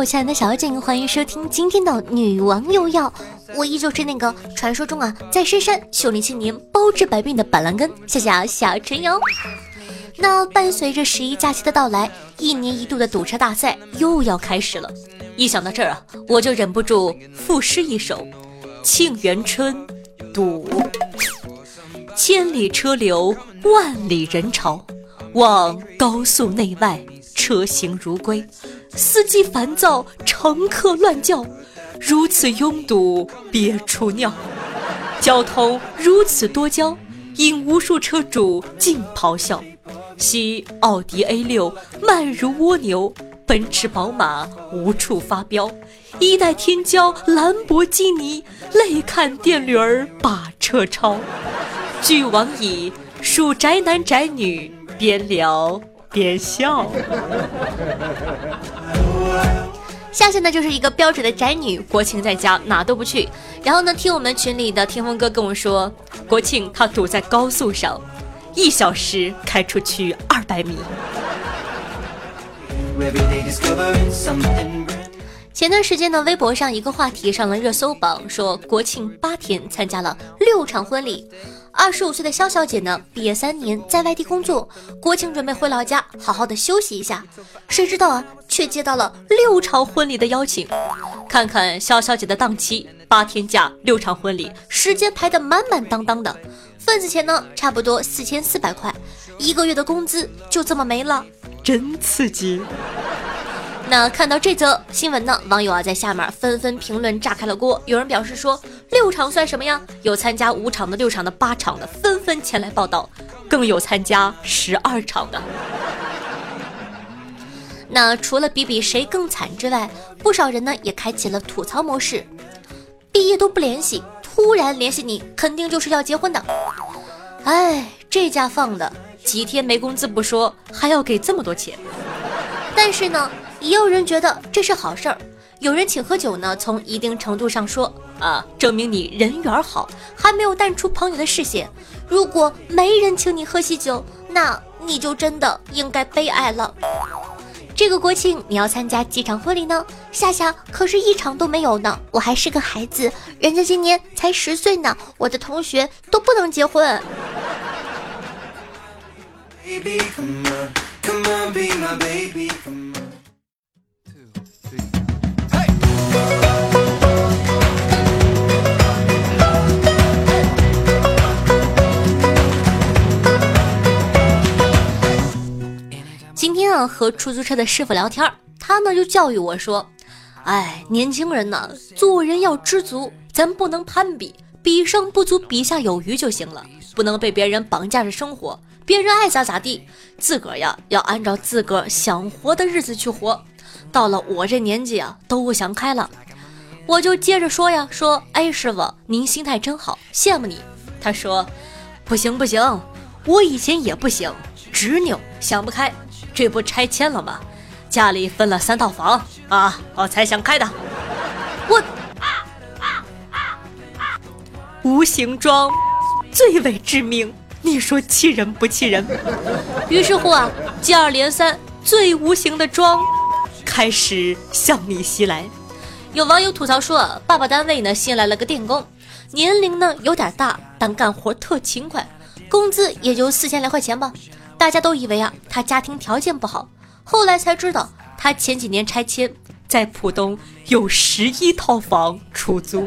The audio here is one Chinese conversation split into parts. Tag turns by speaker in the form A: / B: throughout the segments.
A: 我亲爱的小景，欢迎收听今天的女王又要。我依旧是那个传说中啊，在深山修炼千年、包治百病的板蓝根，谢谢啊小陈哟。那伴随着十一假期的到来，一年一度的堵车大赛又要开始了。一想到这儿啊，我就忍不住赋诗一首：沁园春，堵。千里车流，万里人潮，望高速内外车行如归，司机烦躁，乘客乱叫，如此拥堵别出尿。交通如此多娇，引无数车主尽咆哮。昔奥迪 A 六慢如蜗牛，奔驰宝马无处发飙，一代天骄兰博基尼泪看电驴儿把车超。俱往矣，数宅男宅女边聊边笑。下线呢，就是一个标准的宅女，国庆在家哪都不去。然后呢，听我们群里的天风哥跟我说，国庆他堵在高速上，一小时开出去二百米。前段时间呢，微博上一个话题上了热搜榜，说国庆八天参加了六场婚礼。二十五岁的肖小姐呢，毕业三年，在外地工作，国庆准备回老家好好的休息一下，谁知道啊，却接到了六场婚礼的邀请。看看肖小姐的档期，八天假，六场婚礼，时间排得满满当当的，份子钱呢，差不多四千四百块，一个月的工资就这么没了，真刺激。那看到这则新闻呢，网友啊在下面纷纷评论炸开了锅。有人表示说，六场算什么呀？有参加五场的、六场的、八场的，纷纷前来报道。更有参加十二场的。那除了比比谁更惨之外，不少人呢也开启了吐槽模式。毕业都不联系，突然联系你，肯定就是要结婚的。哎，这家放的几天没工资不说，还要给这么多钱。但是呢。也有人觉得这是好事儿，有人请喝酒呢，从一定程度上说啊，证明你人缘好，还没有淡出朋友的视线。如果没人请你喝喜酒，那你就真的应该悲哀了。这个国庆你要参加几场婚礼呢？夏夏可是一场都没有呢，我还是个孩子，人家今年才十岁呢，我的同学都不能结婚。和出租车的师傅聊天，他呢就教育我说：“哎，年轻人呢，做人要知足，咱不能攀比，比上不足，比下有余就行了，不能被别人绑架着生活，别人爱咋咋地，自个儿呀要按照自个儿想活的日子去活。到了我这年纪啊，都想开了。”我就接着说呀，说：“哎，师傅，您心态真好，羡慕你。”他说：“不行不行，我以前也不行，执拗，想不开。”这不拆迁了吗？家里分了三套房啊，我才想开的。我啊啊啊无形装最为致命，你说气人不气人？于是乎啊，接二连三，最无形的装开始向你袭来。有网友吐槽说，爸爸单位呢新来了个电工，年龄呢有点大，但干活特勤快，工资也就四千来块钱吧。大家都以为啊，他家庭条件不好，后来才知道，他前几年拆迁，在浦东有十一套房出租，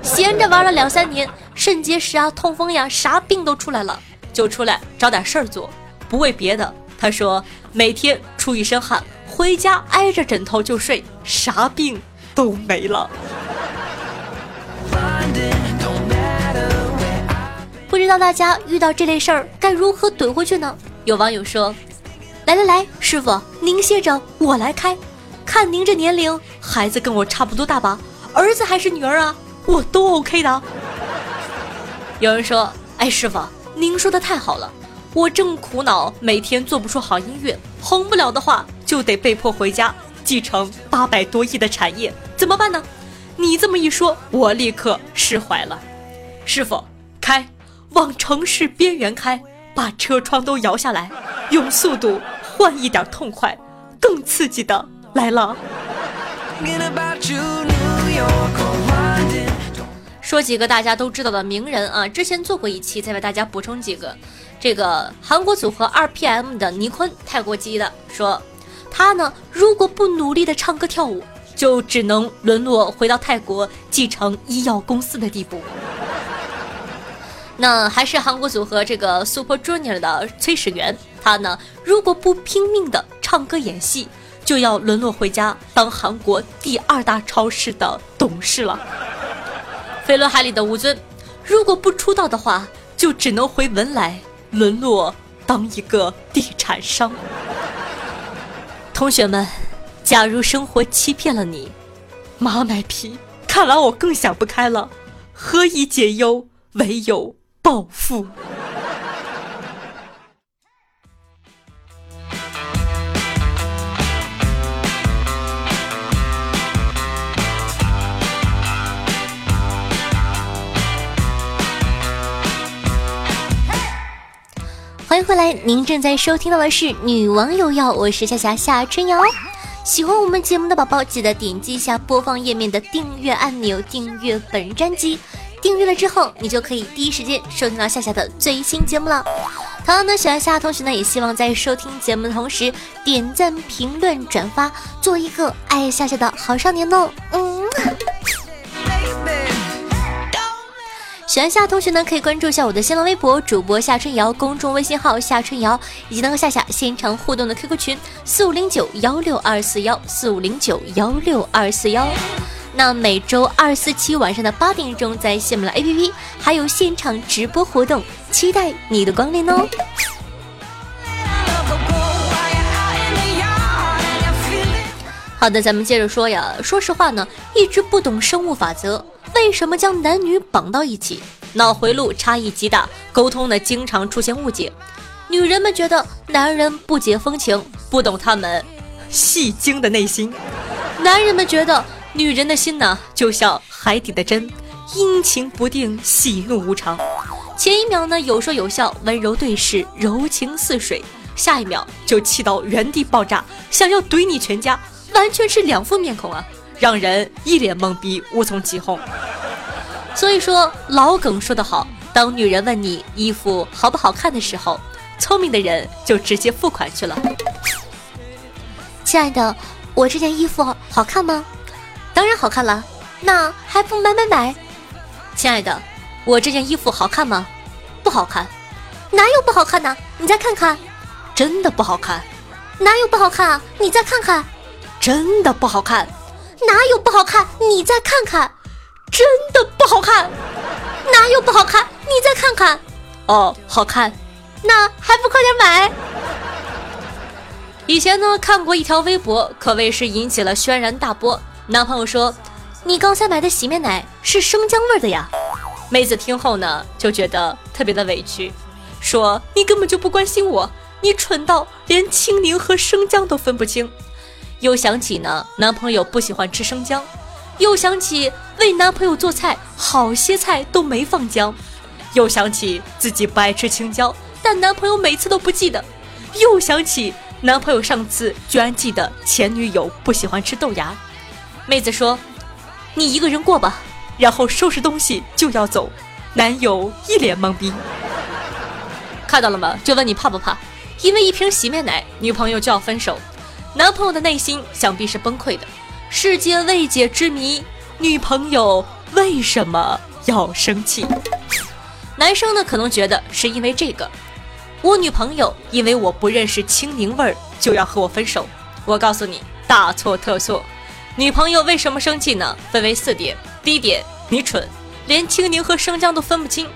A: 闲着玩了两三年，肾结石啊、痛风呀，啥病都出来了，就出来找点事儿做，不为别的。他说每天出一身汗，回家挨着枕头就睡，啥病都没了。不知道大家遇到这类事儿该如何怼回去呢？有网友说：“来来来，师傅您歇着，我来开。看您这年龄，孩子跟我差不多大吧？儿子还是女儿啊？我都 OK 的。”有人说：“哎，师傅您说的太好了，我正苦恼每天做不出好音乐，红不了的话就得被迫回家继承八百多亿的产业，怎么办呢？”你这么一说，我立刻释怀了。师傅，开，往城市边缘开。把车窗都摇下来，用速度换一点痛快，更刺激的来了。说几个大家都知道的名人啊，之前做过一期，再为大家补充几个。这个韩国组合 R.P.M 的尼坤，泰国籍的，说他呢，如果不努力的唱歌跳舞，就只能沦落回到泰国继承医药公司的地步。那还是韩国组合这个 Super Junior 的崔始源，他呢，如果不拼命的唱歌演戏，就要沦落回家当韩国第二大超市的董事了。飞轮海里的吴尊，如果不出道的话，就只能回文莱，沦落当一个地产商。同学们，假如生活欺骗了你，妈卖批，看来我更想不开了。何以解忧，唯有暴富。欢迎回来，您正在收听到的是《女王有药》，我是夏夏夏春瑶。喜欢我们节目的宝宝，记得点击一下播放页面的订阅按钮，订阅本专辑。订阅了之后，你就可以第一时间收听到夏夏的最新节目了。同样呢，喜欢夏夏同学呢，也希望在收听节目的同时点赞、评论、转发，做一个爱夏夏的好少年哦。嗯。喜欢夏同学呢，可以关注一下我的新浪微博主播夏春瑶，公众微信号夏春瑶，以及能和夏夏现场互动的 QQ 群四五零九幺六二四幺四五零九幺六二四幺。那每周二、四、七晚上的八点钟，在喜马拉雅 APP 还有现场直播活动，期待你的光临哦。好的，咱们接着说呀。说实话呢，一直不懂生物法则。为什么将男女绑到一起？脑回路差异极大，沟通呢经常出现误解。女人们觉得男人不解风情，不懂他们戏精的内心；男人们觉得女人的心呢就像海底的针，阴晴不定，喜怒无常。前一秒呢有说有笑，温柔对视，柔情似水，下一秒就气到原地爆炸，想要怼你全家，完全是两副面孔啊！让人一脸懵逼，无从起哄。所以说老梗说得好，当女人问你衣服好不好看的时候，聪明的人就直接付款去了。亲爱的，我这件衣服好看吗？当然好看了，那还不买买买？亲爱的，我这件衣服好看吗？不好看，哪有不好看呢？你再看看，真的不好看，哪有不好看啊？你再看看，真的不好看。哪有不好看？你再看看，真的不好看。哪有不好看？你再看看，哦，好看。那还不快点买？以前呢，看过一条微博，可谓是引起了轩然大波。男朋友说：“你刚才买的洗面奶是生姜味的呀。”妹子听后呢，就觉得特别的委屈，说：“你根本就不关心我，你蠢到连青柠和生姜都分不清。”又想起呢，男朋友不喜欢吃生姜，又想起为男朋友做菜，好些菜都没放姜，又想起自己不爱吃青椒，但男朋友每次都不记得，又想起男朋友上次居然记得前女友不喜欢吃豆芽。妹子说：“你一个人过吧。”然后收拾东西就要走，男友一脸懵逼。看到了吗？就问你怕不怕？因为一瓶洗面奶，女朋友就要分手。男朋友的内心想必是崩溃的，世界未解之谜，女朋友为什么要生气？男生呢可能觉得是因为这个，我女朋友因为我不认识青柠味儿就要和我分手。我告诉你，大错特错。女朋友为什么生气呢？分为四点：第一点，你蠢，连青柠和生姜都分不清；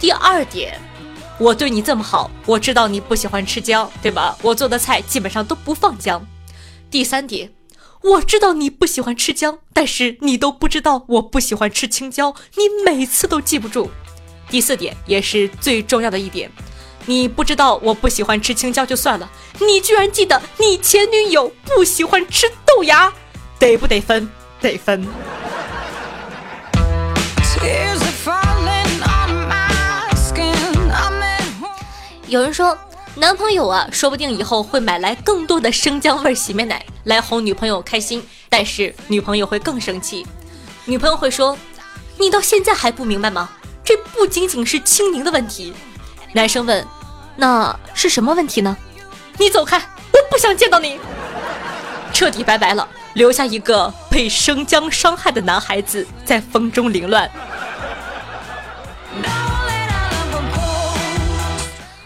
A: 第二点。我对你这么好，我知道你不喜欢吃姜，对吧？我做的菜基本上都不放姜。第三点，我知道你不喜欢吃姜，但是你都不知道我不喜欢吃青椒，你每次都记不住。第四点也是最重要的一点，你不知道我不喜欢吃青椒就算了，你居然记得你前女友不喜欢吃豆芽，得不得分？得分。有人说，男朋友啊，说不定以后会买来更多的生姜味洗面奶来哄女朋友开心，但是女朋友会更生气，女朋友会说：“你到现在还不明白吗？这不仅仅是青柠的问题。”男生问：“那是什么问题呢？”你走开，我不想见到你。彻底拜拜了，留下一个被生姜伤害的男孩子在风中凌乱。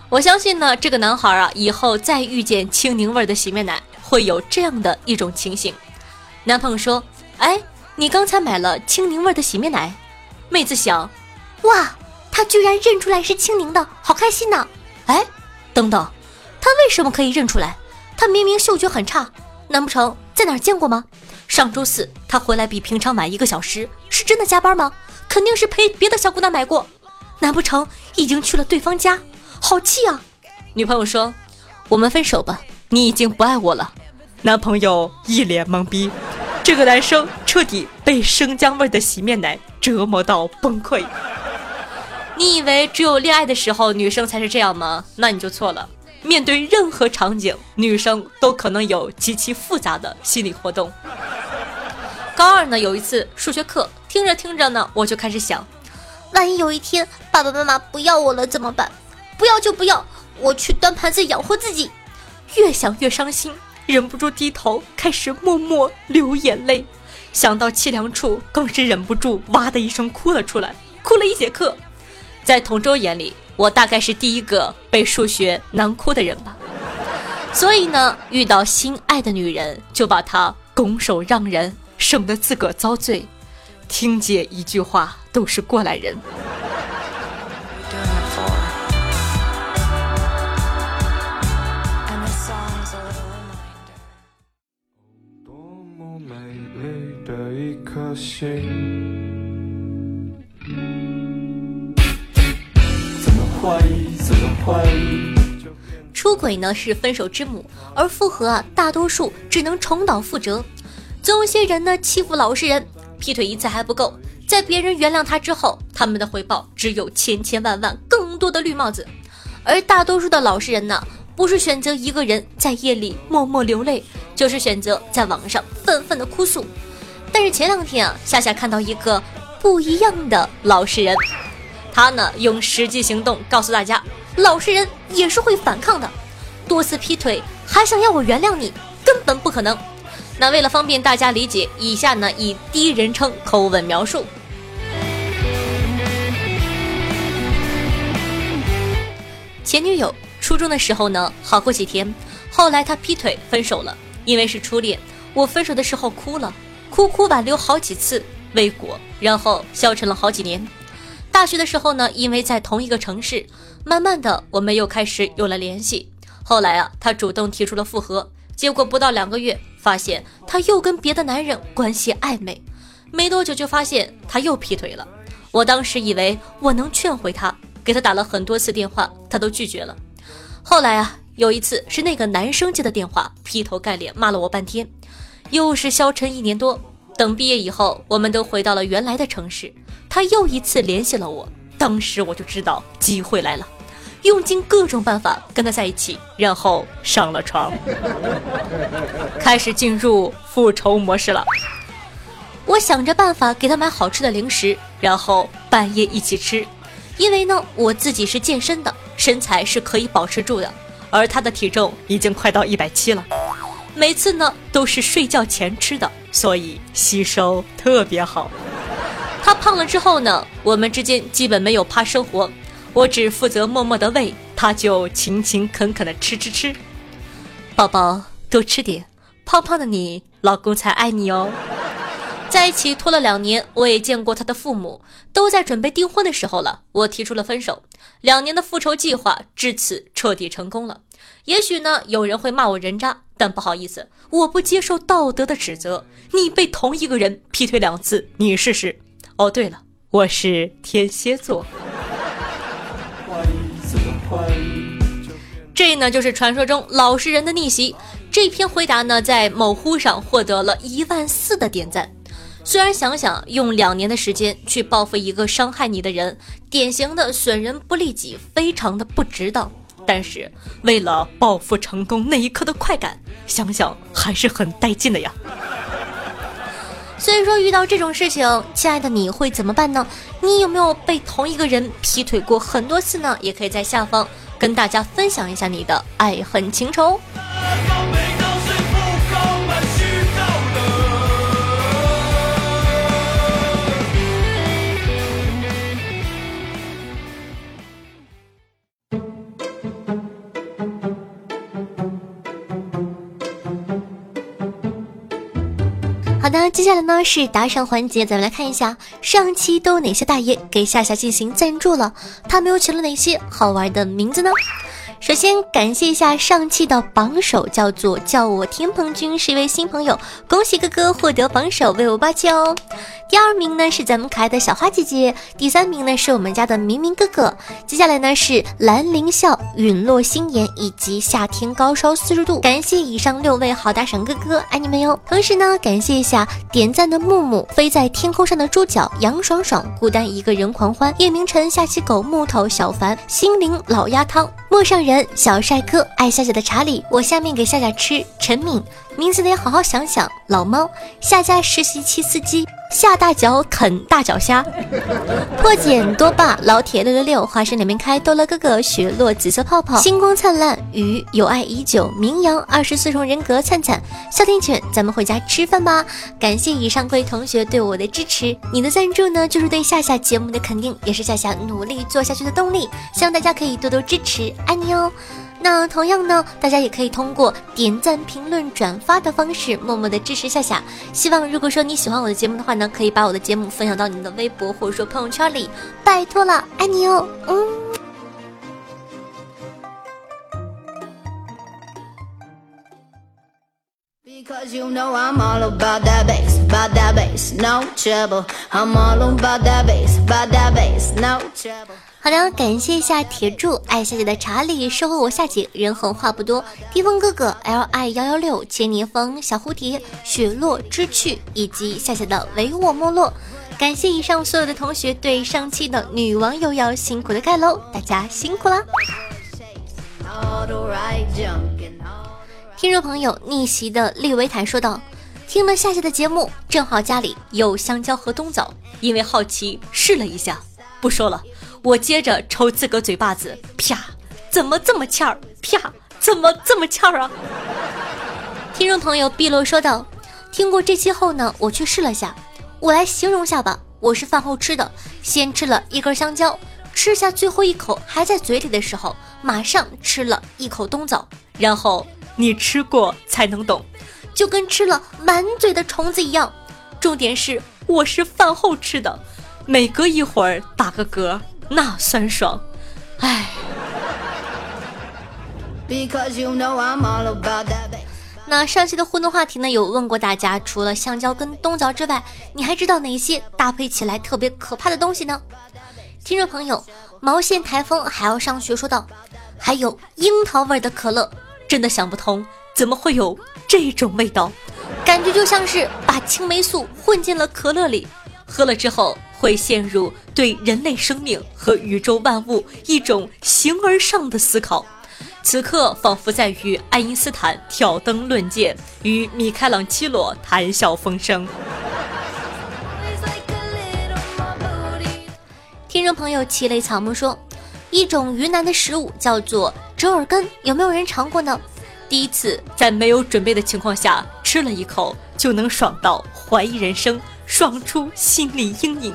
A: 我相信呢，这个男孩啊，以后再遇见青柠味的洗面奶，会有这样的一种情形。男朋友说：“哎，你刚才买了青柠味的洗面奶？”妹子想：“哇，他居然认出来是青柠的，好开心呐！”哎，等等，他为什么可以认出来？他明明嗅觉很差，难不成在哪儿见过吗？上周四他回来比平常晚一个小时，是真的加班吗？肯定是陪别的小姑娘买过，难不成已经去了对方家？好气啊！女朋友说：“我们分手吧，你已经不爱我了。”男朋友一脸懵逼，这个男生彻底被生姜味的洗面奶折磨到崩溃。你以为只有恋爱的时候女生才是这样吗？那你就错了。面对任何场景，女生都可能有极其复杂的心理活动。高二呢，有一次数学课，听着听着呢，我就开始想，万一有一天爸爸妈妈不要我了怎么办？不要就不要，我去端盘子养活自己。越想越伤心，忍不住低头，开始默默流眼泪。想到凄凉处，更是忍不住哇的一声哭了出来，哭了一节课。在同桌眼里，我大概是第一个被数学难哭的人吧。所以呢，遇到心爱的女人，就把她拱手让人，省得自个儿遭罪。听姐一句话，都是过来人。出轨呢是分手之母，而复合啊，大多数只能重蹈覆辙。总有些人呢欺负老实人，劈腿一次还不够，在别人原谅他之后，他们的回报只有千千万万更多的绿帽子。而大多数的老实人呢，不是选择一个人在夜里默默流泪，就是选择在网上愤愤的哭诉。但是前两天啊，夏夏看到一个不一样的老实人，他呢用实际行动告诉大家，老实人也是会反抗的。多次劈腿还想要我原谅你，根本不可能。那为了方便大家理解，以下呢以第一人称口吻描述。前女友初中的时候呢好过几天，后来他劈腿分手了，因为是初恋，我分手的时候哭了。哭哭挽留好几次未果，然后消沉了好几年。大学的时候呢，因为在同一个城市，慢慢的我们又开始有了联系。后来啊，他主动提出了复合，结果不到两个月，发现他又跟别的男人关系暧昧。没多久就发现他又劈腿了。我当时以为我能劝回他，给他打了很多次电话，他都拒绝了。后来啊，有一次是那个男生接的电话，劈头盖脸骂了我半天。又是消沉一年多，等毕业以后，我们都回到了原来的城市。他又一次联系了我，当时我就知道机会来了，用尽各种办法跟他在一起，然后上了床，开始进入复仇模式了。我想着办法给他买好吃的零食，然后半夜一起吃，因为呢，我自己是健身的，身材是可以保持住的，而他的体重已经快到一百七了。每次呢都是睡觉前吃的，所以吸收特别好。他胖了之后呢，我们之间基本没有怕生活，我只负责默默的喂，他就勤勤恳恳的吃吃吃。宝宝多吃点，胖胖的你老公才爱你哦。在一起拖了两年，我也见过他的父母，都在准备订婚的时候了，我提出了分手。两年的复仇计划至此彻底成功了。也许呢，有人会骂我人渣。但不好意思，我不接受道德的指责。你被同一个人劈腿两次，你试试。哦，对了，我是天蝎座。这呢就是传说中老实人的逆袭。这篇回答呢，在某乎上获得了一万四的点赞。虽然想想用两年的时间去报复一个伤害你的人，典型的损人不利己，非常的不值当。但是为了报复成功那一刻的快感，想想还是很带劲的呀。所以说遇到这种事情，亲爱的你会怎么办呢？你有没有被同一个人劈腿过很多次呢？也可以在下方跟大家分享一下你的爱恨情仇。接下来呢是打赏环节，咱们来看一下上期都有哪些大爷给夏夏进行赞助了，他们又取了哪些好玩的名字呢？首先感谢一下上期的榜首，叫做叫我天蓬君，是一位新朋友，恭喜哥哥获得榜首，为我霸气哦。第二名呢是咱们可爱的小花姐姐，第三名呢是我们家的明明哥哥，接下来呢是兰陵笑、陨落心言以及夏天高烧四十度。感谢以上六位好大赏哥哥，爱你们哟。同时呢感谢一下点赞的木木、飞在天空上的猪脚、杨爽爽、孤单一个人狂欢、叶明晨、下期狗、木头、小凡、心灵老鸭汤、陌上人。小帅哥爱夏夏的查理，我下面给夏夏吃。陈敏，名字得好好想想。老猫，夏家实习期司机。下大脚啃大脚虾，破茧多霸，老铁六六六，花生两边开，逗乐哥哥，雪落紫色泡泡，星光灿烂，鱼有爱已久，名扬二十四重人格，灿灿，哮天犬，咱们回家吃饭吧。感谢以上各位同学对我的支持，你的赞助呢，就是对夏夏节目的肯定，也是夏夏努力做下去的动力，希望大家可以多多支持，爱你哦。那同样呢，大家也可以通过点赞、评论、转发的方式，默默的支持夏夏。希望如果说你喜欢我的节目的话呢，可以把我的节目分享到你的微博或者说朋友圈里，拜托了，爱你哦，嗯。好的，感谢一下铁柱爱夏姐的查理，收获我夏姐人狠话不多，低风哥哥 L I 幺幺六，千年风小蝴蝶，雪落之趣，以及夏夏的唯我没落。感谢以上所有的同学对上期的女王又要辛苦的盖楼，大家辛苦啦！听众朋友逆袭的利维坦说道：“听了夏夏的节目，正好家里有香蕉和冬枣，因为好奇试了一下，不说了。”我接着抽自个嘴巴子，啪！怎么这么欠儿？啪！怎么这么欠儿啊？听众朋友碧落说道：“听过这期后呢，我去试了下，我来形容下吧。我是饭后吃的，先吃了一根香蕉，吃下最后一口还在嘴里的时候，马上吃了一口冬枣，然后你吃过才能懂，就跟吃了满嘴的虫子一样。重点是我是饭后吃的，每隔一会儿打个嗝。”那酸爽，唉。那上期的互动话题呢，有问过大家，除了香蕉跟冬枣之外，你还知道哪些搭配起来特别可怕的东西呢？听众朋友，毛线台风还要上学说道，还有樱桃味的可乐，真的想不通，怎么会有这种味道？感觉就像是把青霉素混进了可乐里，喝了之后。会陷入对人类生命和宇宙万物一种形而上的思考，此刻仿佛在与爱因斯坦挑灯论剑，与米开朗基罗谈笑风生。听众朋友七雷草木说，一种云南的食物叫做折耳根，有没有人尝过呢？第一次在没有准备的情况下吃了一口，就能爽到怀疑人生。爽出心理阴影。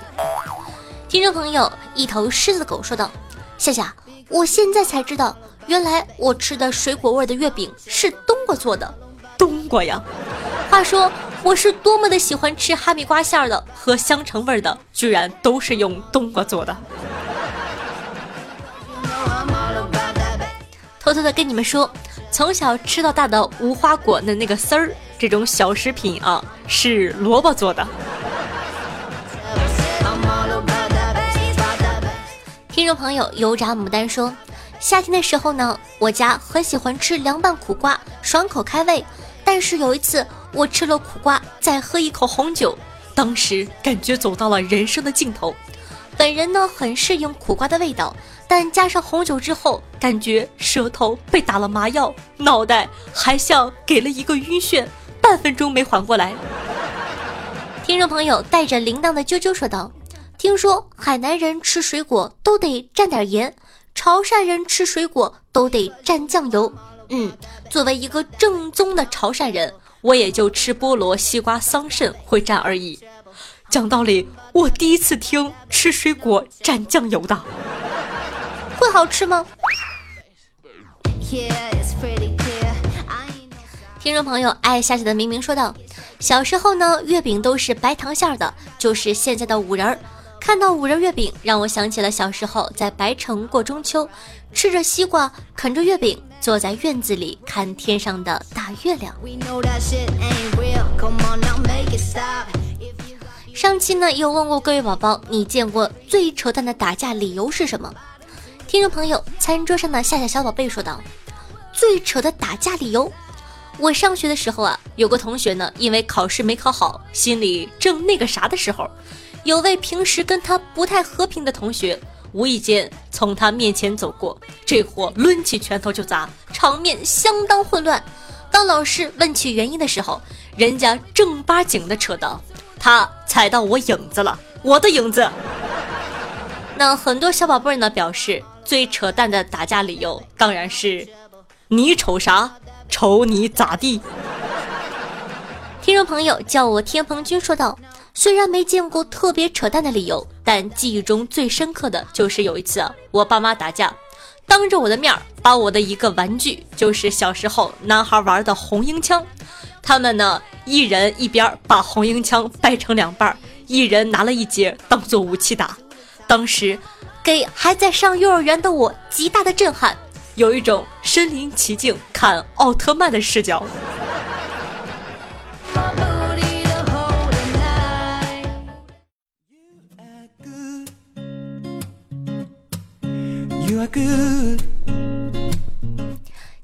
A: 听众朋友，一头狮子狗说道：“夏夏，我现在才知道，原来我吃的水果味的月饼是冬瓜做的。冬瓜呀！话说我是多么的喜欢吃哈密瓜馅的和香橙味的，居然都是用冬瓜做的。偷偷的跟你们说，从小吃到大的无花果的那个丝儿，这种小食品啊，是萝卜做的。”听众朋友油炸牡丹说，夏天的时候呢，我家很喜欢吃凉拌苦瓜，爽口开胃。但是有一次我吃了苦瓜，再喝一口红酒，当时感觉走到了人生的尽头。本人呢很适应苦瓜的味道，但加上红酒之后，感觉舌头被打了麻药，脑袋还像给了一个晕眩，半分钟没缓过来。听众朋友带着铃铛的啾啾说道：“听说海南人吃水果都得蘸点盐，潮汕人吃水果都得蘸酱油。嗯，作为一个正宗的潮汕人，我也就吃菠萝、西瓜、桑葚会蘸而已。讲道理，我第一次听吃水果蘸酱油的，会好吃吗？”听众朋友，爱下雪的明明说道：“小时候呢，月饼都是白糖馅的，就是现在的五仁儿。看到五仁月饼，让我想起了小时候在白城过中秋，吃着西瓜，啃着月饼，坐在院子里看天上的大月亮。”上期呢，有问过各位宝宝，你见过最扯淡的打架理由是什么？听众朋友，餐桌上的夏夏小宝贝说道：“最扯的打架理由，我上学的时候啊，有个同学呢，因为考试没考好，心里正那个啥的时候，有位平时跟他不太和平的同学，无意间从他面前走过，这货抡起拳头就砸，场面相当混乱。当老师问起原因的时候，人家正八经的扯道：他踩到我影子了，我的影子。那很多小宝贝儿呢表示。最扯淡的打架理由当然是，你瞅啥？瞅你咋地？听众朋友叫我天蓬君说道：“虽然没见过特别扯淡的理由，但记忆中最深刻的就是有一次我爸妈打架，当着我的面把我的一个玩具，就是小时候男孩玩的红缨枪，他们呢一人一边把红缨枪掰成两半，一人拿了一截当做武器打，当时。”给还在上幼儿园的我极大的震撼，有一种身临其境看奥特曼的视角。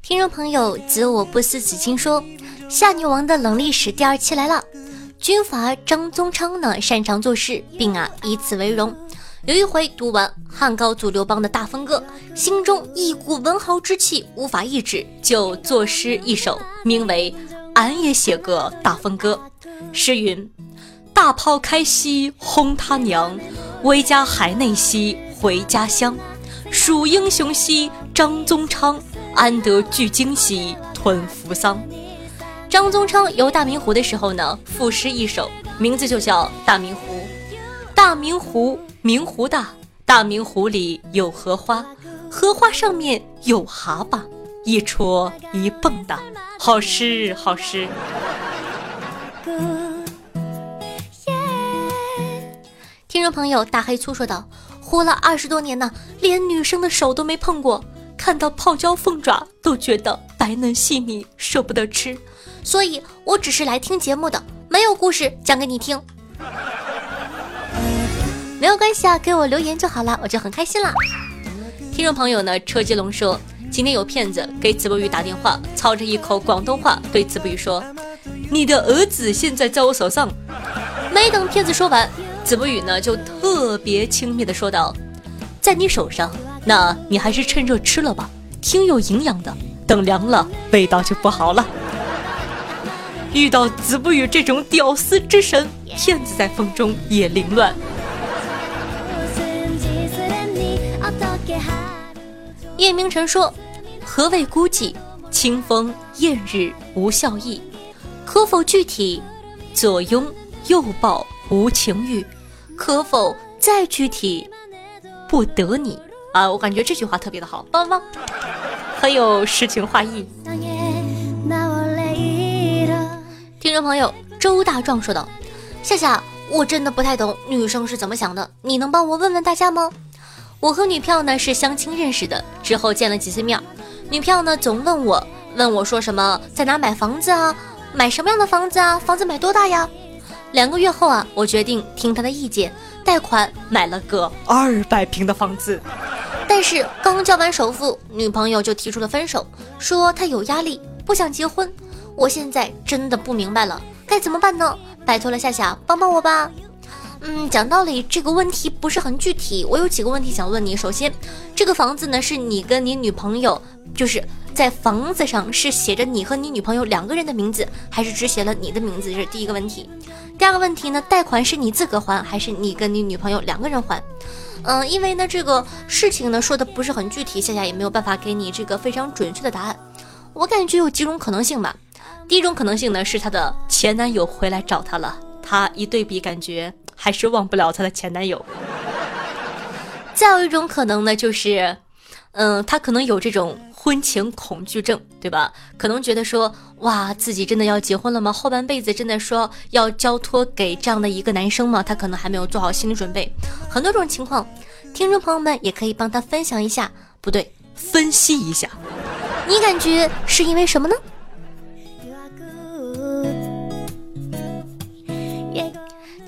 A: 听众朋友，子我不思子清说，夏女王的冷历史第二期来了。军阀张宗昌呢，擅长做事，并啊以此为荣。有一回读完汉高祖刘邦的大风歌，心中一股文豪之气无法抑制，就作诗一首，名为《俺也写个大风歌》。诗云：大炮开西轰他娘，威加海内兮回家乡。数英雄兮张宗昌，安得巨鲸兮吞扶桑。张宗昌游大明湖的时候呢，赋诗一首，名字就叫《大明湖》。大明湖。明湖大，大明湖里有荷花，荷花上面有蛤蟆，一戳一蹦的，好诗好诗。听众朋友，大黑粗说道：“活了二十多年呢，连女生的手都没碰过，看到泡椒凤爪都觉得白嫩细腻，舍不得吃，所以我只是来听节目的，没有故事讲给你听。”没有关系啊，给我留言就好了，我就很开心了。听众朋友呢，车接龙说，今天有骗子给子不语打电话，操着一口广东话对子不语说：“你的儿子现在在我手上。”没等骗子说完，子不语呢就特别轻蔑的说道：“在你手上，那你还是趁热吃了吧，挺有营养的。等凉了，味道就不好了。”遇到子不语这种屌丝之神，骗子在风中也凌乱。叶明晨说：“何谓孤寂？清风艳日无笑意，可否具体？左拥右抱无情欲，可否再具体？不得你啊！我感觉这句话特别的好，棒棒，很有诗情画意。”听众朋友周大壮说道：“夏夏，我真的不太懂女生是怎么想的，你能帮我问问大家吗？”我和女票呢是相亲认识的，之后见了几次面，女票呢总问我，问我说什么在哪买房子啊，买什么样的房子啊，房子买多大呀？两个月后啊，我决定听她的意见，贷款买了个二百平的房子，但是刚交完首付，女朋友就提出了分手，说她有压力，不想结婚。我现在真的不明白了，该怎么办呢？拜托了夏夏，帮帮我吧。嗯，讲道理，这个问题不是很具体。我有几个问题想问你。首先，这个房子呢，是你跟你女朋友，就是在房子上是写着你和你女朋友两个人的名字，还是只写了你的名字？这是第一个问题。第二个问题呢，贷款是你自个还，还是你跟你女朋友两个人还？嗯，因为呢这个事情呢说的不是很具体，夏夏也没有办法给你这个非常准确的答案。我感觉有几种可能性吧。第一种可能性呢是她的前男友回来找她了，她一对比，感觉还是忘不了她的前男友。再有一种可能呢，就是，嗯，她可能有这种婚前恐惧症，对吧？可能觉得说，哇，自己真的要结婚了吗？后半辈子真的说要交托给这样的一个男生吗？她可能还没有做好心理准备。很多种情况，听众朋友们也可以帮她分享一下，不对，分析一下，你感觉是因为什么呢？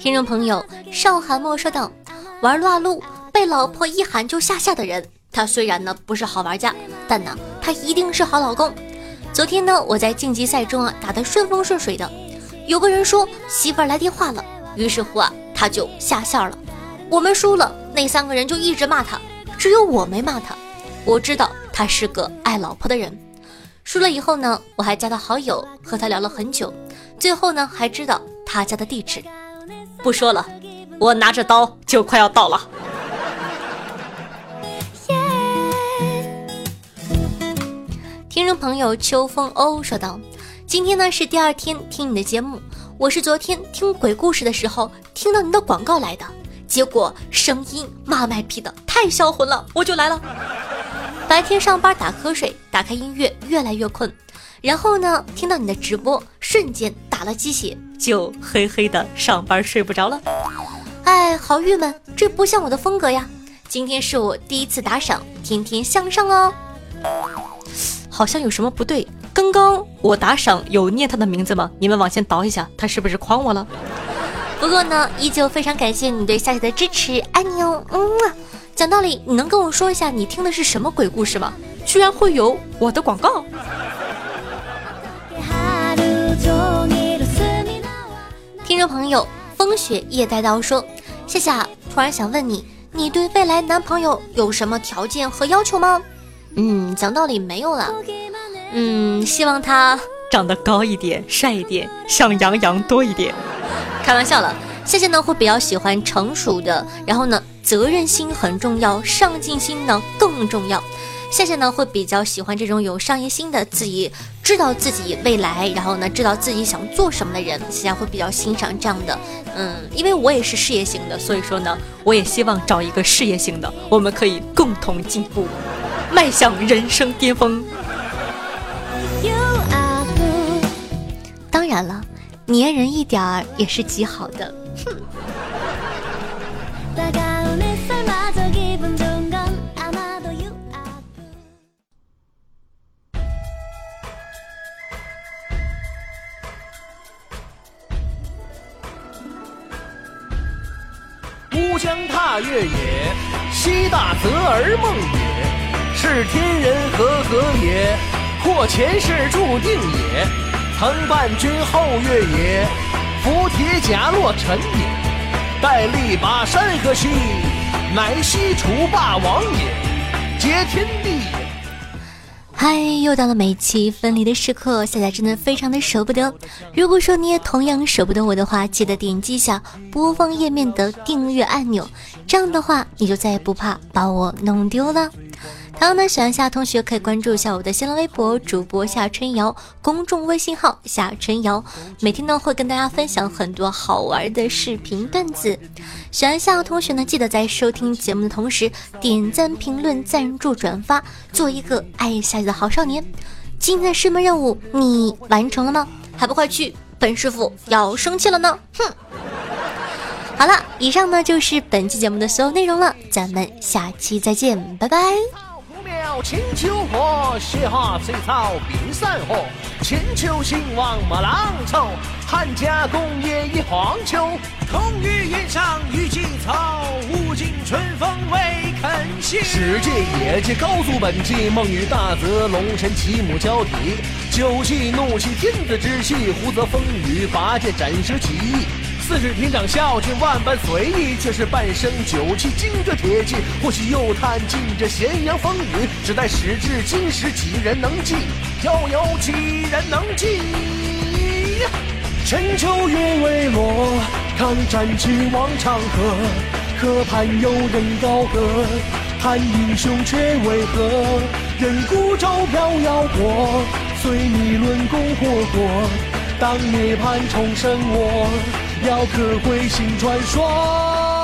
A: 听众朋友邵寒墨说道：“玩撸啊撸被老婆一喊就下下的人，他虽然呢不是好玩家，但呢他一定是好老公。昨天呢我在晋级赛中啊打得顺风顺水的，有个人说媳妇儿来电话了，于是乎啊他就下线了。我们输了，那三个人就一直骂他，只有我没骂他。我知道他是个爱老婆的人。输了以后呢，我还加他好友，和他聊了很久，最后呢还知道他家的地址。”不说了，我拿着刀就快要到了。听众朋友秋风欧说道：“今天呢是第二天听你的节目，我是昨天听鬼故事的时候听到你的广告来的，结果声音骂卖批的太销魂了，我就来了。白天上班打瞌睡，打开音乐越来越困。”然后呢，听到你的直播，瞬间打了鸡血，就嘿嘿的上班睡不着了。哎，好郁闷，这不像我的风格呀。今天是我第一次打赏，天天向上哦。好像有什么不对，刚刚我打赏有念他的名字吗？你们往前倒一下，他是不是诓我了？不过呢，依旧非常感谢你对夏夏的支持，爱你哦。嗯，讲道理，你能跟我说一下你听的是什么鬼故事吗？居然会有我的广告。听众朋友，风雪夜带刀说：“夏夏，突然想问你，你对未来男朋友有什么条件和要求吗？”嗯，讲道理没有了。嗯，希望他长得高一点，帅一点，像杨洋多一点。开玩笑了，夏夏呢会比较喜欢成熟的，然后呢责任心很重要，上进心呢更重要。夏夏呢会比较喜欢这种有商业心的，自己知道自己未来，然后呢知道自己想做什么的人。夏夏会比较欣赏这样的，嗯，因为我也是事业型的，所以说呢，我也希望找一个事业型的，我们可以共同进步，迈向人生巅峰。当然了，粘人一点儿也是极好的。哼。
B: 乌江踏月也，西大泽而梦也。是天人合合也，或前世注定也。曾伴君后月也，扶铁甲落尘也。待力拔山河兮，乃西楚霸王也，结天地。
A: 嗨，又到了每期分离的时刻，现在真的非常的舍不得。如果说你也同样舍不得我的话，记得点击一下播放页面的订阅按钮，这样的话你就再也不怕把我弄丢了。同样呢，喜欢夏同学可以关注一下我的新浪微博主播夏春瑶，公众微信号夏春瑶，每天呢会跟大家分享很多好玩的视频段子。喜欢夏同学呢，记得在收听节目的同时点赞、评论、赞助、转发，做一个爱夏的好少年。今天的师门任务你完成了吗？还不快去，本师傅要生气了呢！哼。好了，以上呢就是本期节目的所有内容了，咱们下期再见，拜拜。
B: 千秋过，雪花水草并山河。千秋兴亡莫浪愁，汉家功业已荒丘。空余云上雨几草，无尽春风未肯歇。世界业界高足本纪，梦与大泽，龙神其母交替。酒气怒气天子之气，胡则风雨拔剑斩蛇起义。
C: 四水亭长孝敬万般随意，却是半生酒气惊着铁骑。或许又叹尽这咸阳风雨，只待时至今时，几人能记？又有几人能记？
B: 千秋月未落，抗战气望长河。河畔有人高歌，叹英雄却为何？任孤舟飘摇过，随你论功活过。当涅槃重生，我雕刻彗星传说。